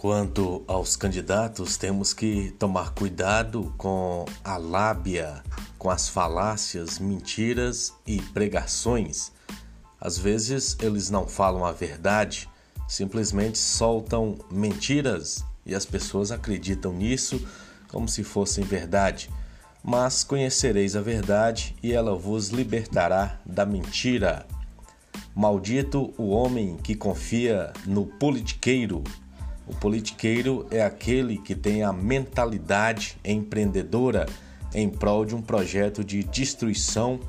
Quanto aos candidatos, temos que tomar cuidado com a lábia, com as falácias, mentiras e pregações. Às vezes eles não falam a verdade, simplesmente soltam mentiras e as pessoas acreditam nisso como se fossem verdade. Mas conhecereis a verdade e ela vos libertará da mentira. Maldito o homem que confia no politiqueiro o politiqueiro é aquele que tem a mentalidade empreendedora em prol de um projeto de destruição,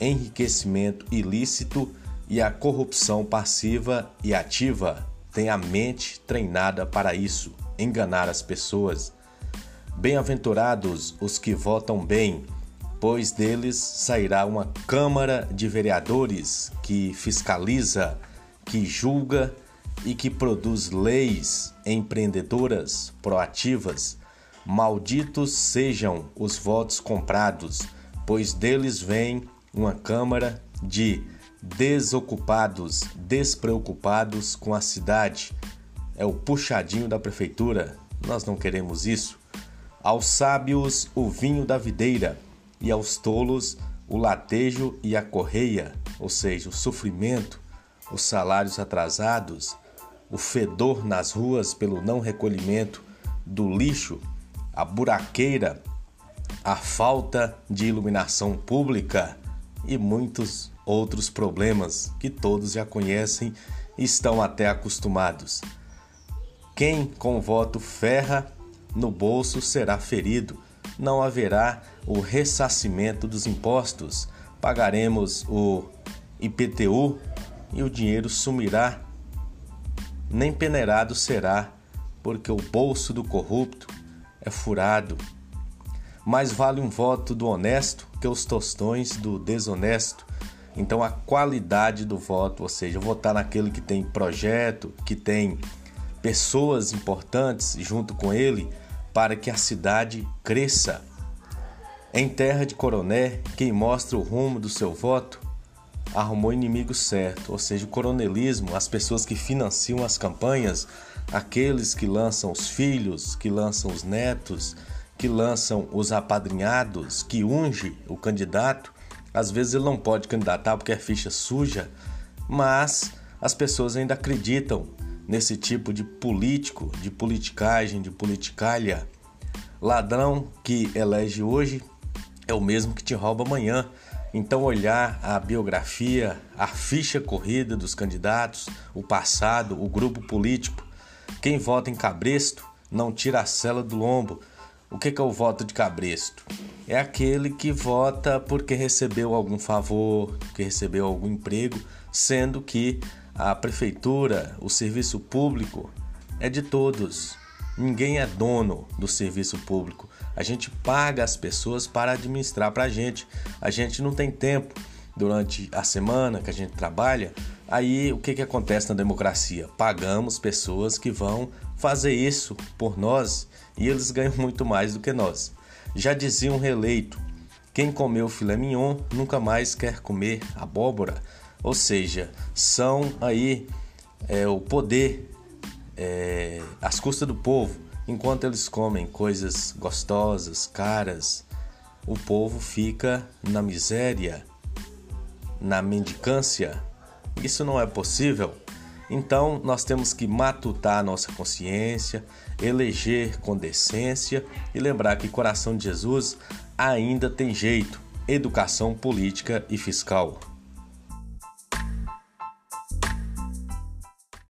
enriquecimento ilícito e a corrupção passiva e ativa. Tem a mente treinada para isso, enganar as pessoas. Bem-aventurados os que votam bem, pois deles sairá uma Câmara de Vereadores que fiscaliza, que julga e que produz leis empreendedoras proativas, malditos sejam os votos comprados, pois deles vem uma Câmara de desocupados, despreocupados com a cidade. É o puxadinho da prefeitura. Nós não queremos isso. Aos sábios, o vinho da videira, e aos tolos, o latejo e a correia, ou seja, o sofrimento, os salários atrasados, o fedor nas ruas pelo não recolhimento do lixo, a buraqueira, a falta de iluminação pública e muitos outros problemas que todos já conhecem e estão até acostumados. Quem com voto ferra no bolso será ferido. Não haverá o ressarcimento dos impostos. Pagaremos o IPTU e o dinheiro sumirá nem peneirado será, porque o bolso do corrupto é furado. Mais vale um voto do honesto que os tostões do desonesto. Então, a qualidade do voto, ou seja, votar naquele que tem projeto, que tem pessoas importantes junto com ele, para que a cidade cresça. Em terra de coroné, quem mostra o rumo do seu voto arrumou inimigo certo, ou seja, o coronelismo, as pessoas que financiam as campanhas, aqueles que lançam os filhos, que lançam os netos, que lançam os apadrinhados, que unge o candidato. Às vezes ele não pode candidatar porque é ficha suja, mas as pessoas ainda acreditam nesse tipo de político, de politicagem, de politicalha. Ladrão que elege hoje é o mesmo que te rouba amanhã. Então, olhar a biografia, a ficha corrida dos candidatos, o passado, o grupo político. Quem vota em Cabresto não tira a cela do lombo. O que é o voto de Cabresto? É aquele que vota porque recebeu algum favor, que recebeu algum emprego, sendo que a prefeitura, o serviço público é de todos. Ninguém é dono do serviço público. A gente paga as pessoas para administrar para a gente. A gente não tem tempo durante a semana que a gente trabalha. Aí o que, que acontece na democracia? Pagamos pessoas que vão fazer isso por nós e eles ganham muito mais do que nós. Já dizia um reeleito: quem comeu filé mignon nunca mais quer comer abóbora. Ou seja, são aí é, o poder é, às custas do povo. Enquanto eles comem coisas gostosas, caras, o povo fica na miséria, na mendicância. Isso não é possível. Então, nós temos que matutar a nossa consciência, eleger com decência e lembrar que coração de Jesus ainda tem jeito. Educação política e fiscal.